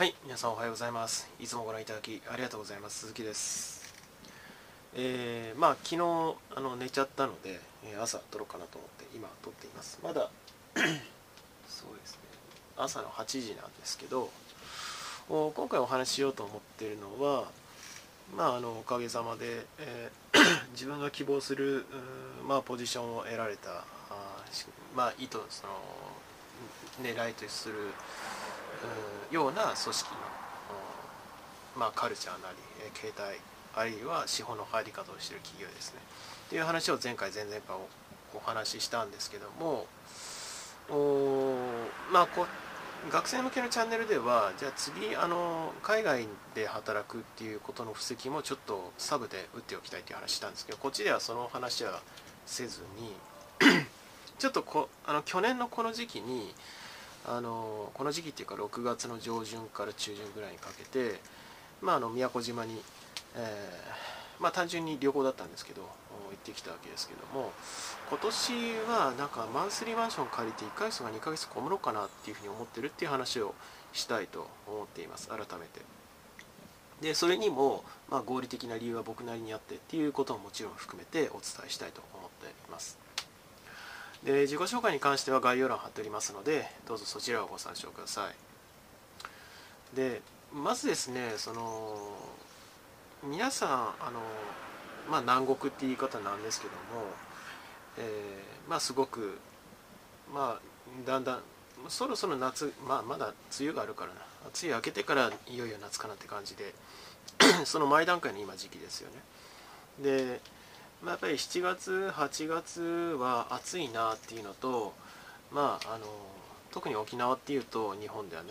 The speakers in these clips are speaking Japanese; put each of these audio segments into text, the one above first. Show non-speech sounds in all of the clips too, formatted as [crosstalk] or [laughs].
はい皆さんおはようございます。いつもご覧いただきありがとうございます。鈴木です。えー、まあ昨日あの寝ちゃったので朝撮ろうかなと思って今撮っています。まだ [clears throat] そうですね。朝の8時なんですけど今回お話ししようと思っているのはまああのおかげさまで、えー、[clears throat] 自分が希望するまあポジションを得られたあまあ意図その狙いとするような組織の、まあ、カルチャーなりえ携帯あるいは資本の入り方をしている企業ですね。という話を前回前々回お話ししたんですけどもまあこ学生向けのチャンネルではじゃあ次あの海外で働くっていうことの布石もちょっとサブで打っておきたいという話したんですけどこっちではその話はせずに [clears throat] ちょっとこあの去年のこの時期にあのこの時期っていうか6月の上旬から中旬ぐらいにかけて、まあ、あの宮古島に、えー、まあ、単純に旅行だったんですけど行ってきたわけですけども今年はなんかマンスリーマンション借りて1ヶ月か2ヶ月こもろうかなっていうふうに思ってるっていう話をしたいと思っています改めて。でそれにも、まあ、合理的な理由は僕なりにあってっていうことももちろん含めてお伝えしたいと思っています。で自己紹介に関しては概要欄貼っておりますのでどうぞそちらをご参照ください。でまずですねその皆さんあの、まあ、南国って言い方なんですけども、えー、まあすごくまあだんだんそろそろ夏、まあ、まだ梅雨があるからな。梅雨明けてからいよいよ夏かなって感じで [clears throat] その前段階の今時期ですよね。でまあ、やっぱり7月8月は暑いなっていうのとまああの特に沖縄っていうと日本ではね、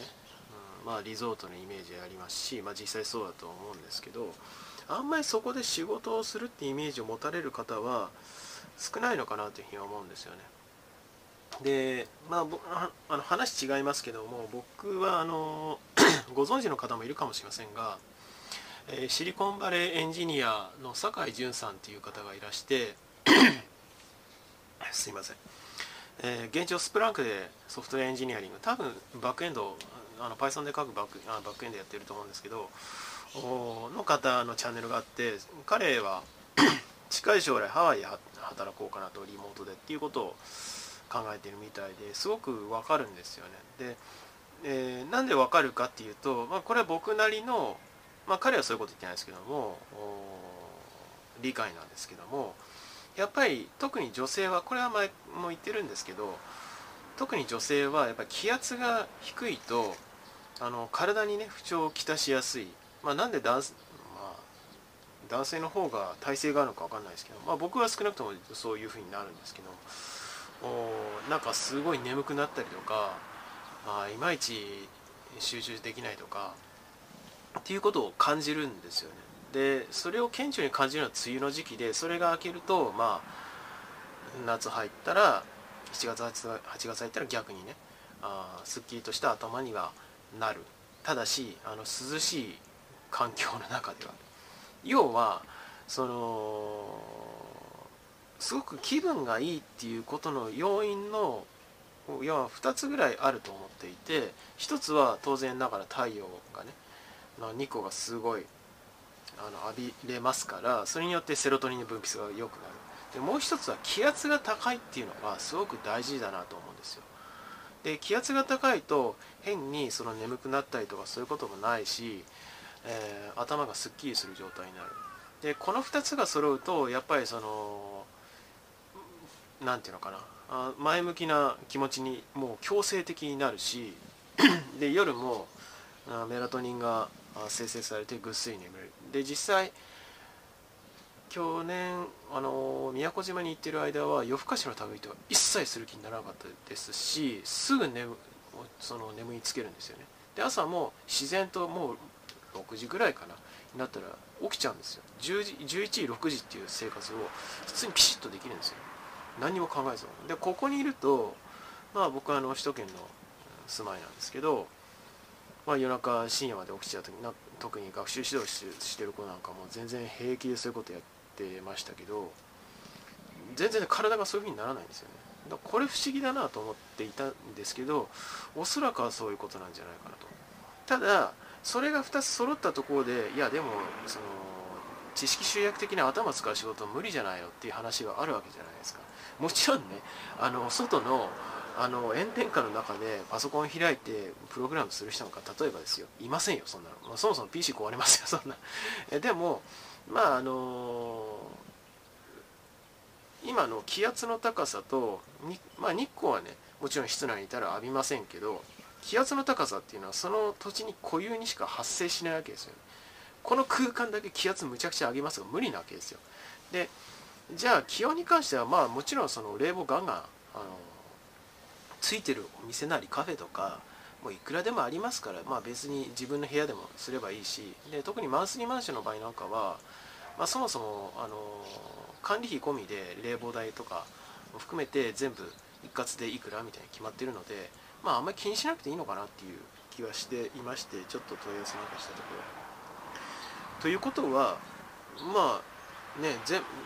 うん、まあリゾートのイメージありますし、まあ、実際そうだと思うんですけどあんまりそこで仕事をするってイメージを持たれる方は少ないのかなというふうに思うんですよね。でまあ、あの話違いますけども僕はあの [clears throat] ご存知の方もいるかもしれませんがシリコンバレーエンジニアの酒井淳さんという方がいらして [coughs] すいません、えー、現状スプランクでソフトウェアエンジニアリング多分バックエンドあの Python で書くバックあバックエンドやってると思うんですけどの方のチャンネルがあって彼は [coughs] 近い将来ハワイで働こうかなとリモートでっていうことを考えてるみたいですごくわかるんですよね。で、えー、なんでわかるかっていうと、まあ、これは僕なりのまあ、彼はそういうこと言ってないですけども理解なんですけどもやっぱり特に女性はこれは前も言ってるんですけど特に女性はやっぱ気圧が低いとあの体にね不調をきたしやすい、まあ、なんで男,、まあ、男性の方が体勢があるのか分かんないですけど、まあ、僕は少なくともそういうふうになるんですけどおなんかすごい眠くなったりとか、まあ、いまいち集中できないとかっていうことを感じるんですよね。でそれを顕著に感じるのは梅雨の時期でそれが明けるとまあ夏入ったら7月8月入ったら逆にねあすっきりとした頭にはなる。ただしあの涼しい環境の中では。要はそのすごく気分がいいっていうことの要因の要は2つぐらいあると思っていて1つは当然ながら太陽がねの日光がすごいあの浴びれますからそれによってセロトニンの分泌が良くなる。でもう一つは気圧が高いっていうのがすごく大事だなと思うんですよ。で気圧が高いと変にその眠くなったりとかそういうこともないし、えー、頭がすっきりする状態になる。でこの2つが揃うとやっぱりその何て言うのかな。前向きな気持ちにもう強制的になるしで夜もメラトニンが生成されてぐっすり眠れる。で実際去年あの宮古島に行ってる間は夜更かしの類とは一切する気にならなかったですしすぐ眠その眠りつけるんですよね。で朝も自然ともう6時ぐらいかなになったら起きちゃうんですよ。10時11時6時っていう生活を普通にピシッとできるんですよ。何も考えず。でここにいるとまあ僕はあの首都圏の住まいなんですけどまあ、夜中深夜まで起きちゃう時な特に学習指導してる子なんかも全然平気でそういうことやってましたけど全然体がそういうふうにならないんですよね。だこれ不思議だなと思っていたんですけどおそらくはそういうことなんじゃないかなと。ただそれが2つ揃ったところでいやでもその知識集約的な頭使う仕事無理じゃないのっていう話はあるわけじゃないですか。もちろんねあの外のあの炎天下の中でパソコン開いてプログラムする人なんか例えばですよ。いませんよそんなの、まあ、そもそも PC 壊れますよ [laughs] そんな。えでもまああの今の気圧の高さとまあ、日光はねもちろん室内にいたら浴びませんけど気圧の高さっていうのはその土地に固有にしか発生しないわけですよ、ね、この空間だけ気圧むちゃくちゃ上げますが無理なわけですよ。でじゃあ気温に関してはまあもちろんその冷房ガンガンあのついてるお店なりカフェとかもういくらでもありますから、まあ、別に自分の部屋でもすればいいしで特にマンスリーマンションの場合なんかは、まあ、そもそもあの管理費込みで冷房代とかも含めて全部一括でいくらみたいに決まってるので、まあ、あんまり気にしなくていいのかなっていう気はしていましてちょっと問い合わせなんかしたところ。ということはまあね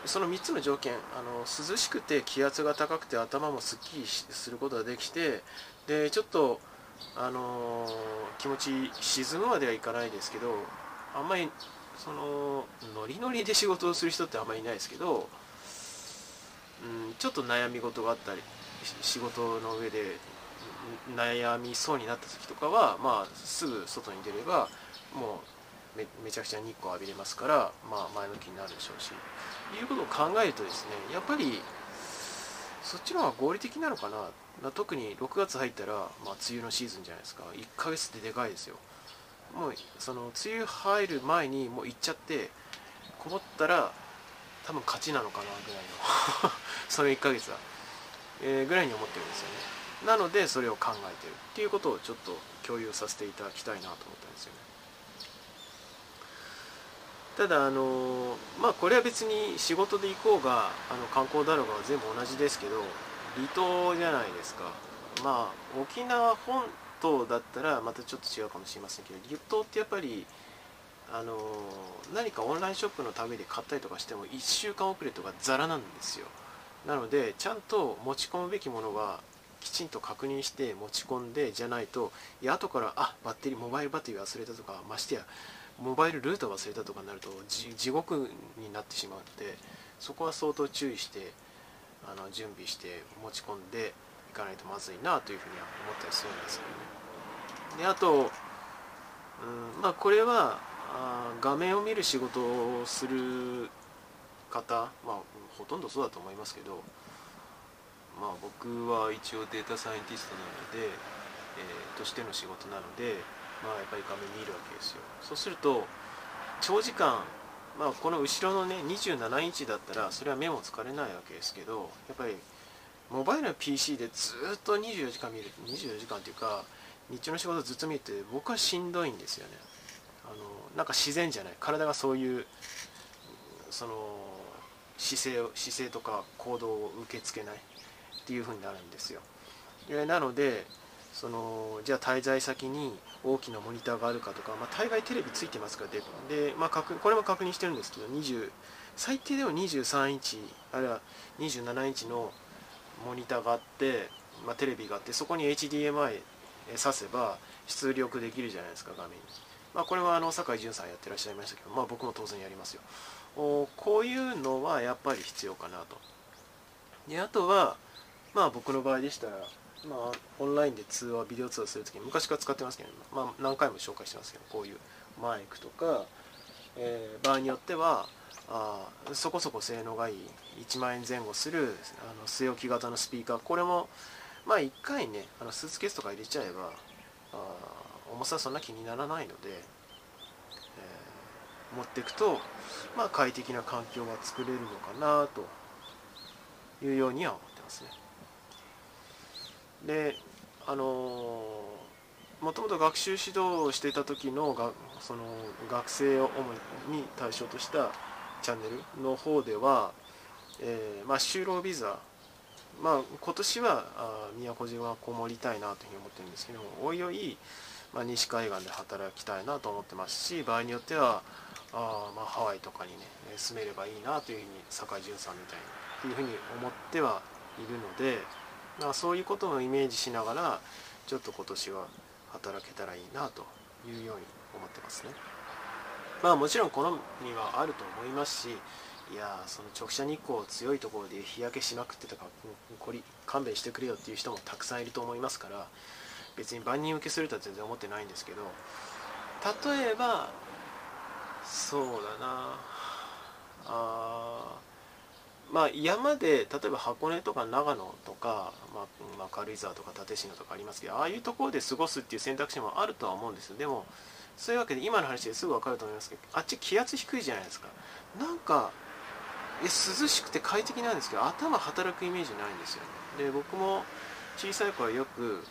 その3つの条件あの涼しくて気圧が高くて頭もすっきりすることができてでちょっとあの気持ち沈むまではいかないですけどあんまりそのノリノリで仕事をする人ってあんまりいないですけど、うん、ちょっと悩み事があったり仕事の上で悩みそうになった時とかは、まあ、すぐ外に出ればもうめめちゃくちゃ日光浴びれますから、まあ、前向きになるでしょうし。いうことを考えるとですねやっぱりそっちの方が合理的なのかな。まあ、特に6月入ったら、まあ、梅雨のシーズンじゃないですか。1ヶ月ってでかいですよ。もうその梅雨入る前にもう行っちゃってこもったら多分勝ちなのかなぐらいの。[laughs] その1ヶ月は、えー、ぐらいに思ってるんですよね。なのでそれを考えてる。っていうことをちょっと共有させていただきたいなと思ったんですよね。ただあのまあこれは別に仕事で行こうがあの観光だろうが全部同じですけど離島じゃないですか。まあ沖縄本島だったらまたちょっと違うかもしれませんけど離島ってやっぱりあの何かオンラインショップの類で買ったりとかしても1週間遅れとかザラなんですよ。なのでちゃんと持ち込むべきものはきちんと確認して持ち込んでじゃないといや後からあバッテリーモバイルバッテリー忘れたとかましてやモバイルルート忘れたとかになると地獄になってしまうのでそこは相当注意してあの準備して持ち込んでいかないとまずいなというふうには思ったりするんですけどね。であと、うんまあ、これはあ画面を見る仕事をする方、まあ、ほとんどそうだと思いますけど、まあ、僕は一応データサイエンティストなので、えー、としての仕事なので、まあ、やっぱり画面見るわけですよ。そうすると長時間まあ、この後ろのね27インチだったらそれは目も疲れないわけですけどやっぱりモバイルの PC でずっと24時間見る24時間っていうか日中の仕事ずっと見るって僕はしんどいんですよね。あのなんか自然じゃない。体がそういうその姿勢を姿勢とか行動を受け付けない。っていう風になるんですよ。でなのでそのじゃあ滞在先に大きなモニターがあるかとか、まあ、大概テレビついてますからでで、まあ、これも確認してるんですけど20最低でも23インチあるいは27インチのモニターがあって、まあ、テレビがあってそこに HDMI 挿せば出力できるじゃないですか画面に、まあ、これはあの酒井潤さんやってらっしゃいましたけど、まあ、僕も当然やりますよ。おこういうのはやっぱり必要かなと。であとはまあ僕の場合でしたらまあ、オンラインで通話ビデオ通話するときに昔から使ってますけど、まあ、何回も紹介してますけどこういうマイクとか、えー、場合によってはあそこそこ性能がいい1万円前後するあの据え置き型のスピーカー。これもまあ1回ねあのスーツケースとか入れちゃえばあ重さそんな気にならないので、えー、持っていくと、まあ、快適な環境が作れるのかなというようには思ってますね。であのもともと学習指導をしていた時のがその学生を主に対象としたチャンネルの方では、えー、まあ、就労ビザ、まあ、今年はあ宮古島こもりたいなというふうに思ってるんですけどおいおい、まあ、西海岸で働きたいなと思ってますし場合によってはあ、ま、ハワイとかにね住めればいいなというふうに酒井潤さんみたいにというふうに思ってはいるので。まあ、そういうことをイメージしながらちょっと今年は働けたらいいなというように思ってますね。まあもちろん好みはあると思いますしいやその直射日光強いところで日焼けしまくってたからこり勘弁してくれよっていう人もたくさんいると思いますから別に万人受けするとは全然思ってないんですけど例えばそうだなあまあ山で例えば箱根とか長野とか、まあ、まあ、軽井沢とか立科とかありますけどああいうところで過ごすっていう選択肢もあるとは思うんですでもそういうわけで今の話ですぐ分かると思いますけどあっち気圧低いじゃないですか。なんかえ涼しくて快適なんですけど頭働くイメージないんですよね。で僕も小さい頃よく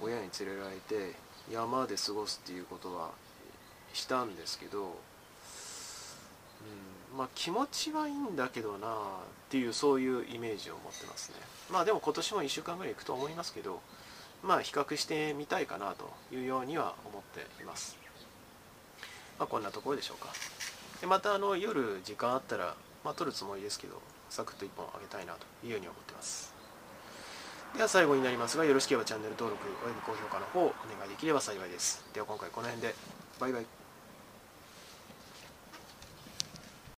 親に連れられて山で過ごすっていうことはしたんですけど、まあ気持ちはいいんだけどなっていうそういうイメージを持ってますね。まあでも今年も1週間ぐらい行くと思いますけどまあ比較してみたいかなというようには思っています。まあこんなところでしょうか。でまたあの夜時間あったらまあ撮るつもりですけどサクッと1本あげたいなというように思ってます。では最後になりますがよろしければチャンネル登録および高評価の方お願いできれば幸いです。では今回この辺で。バイバイ。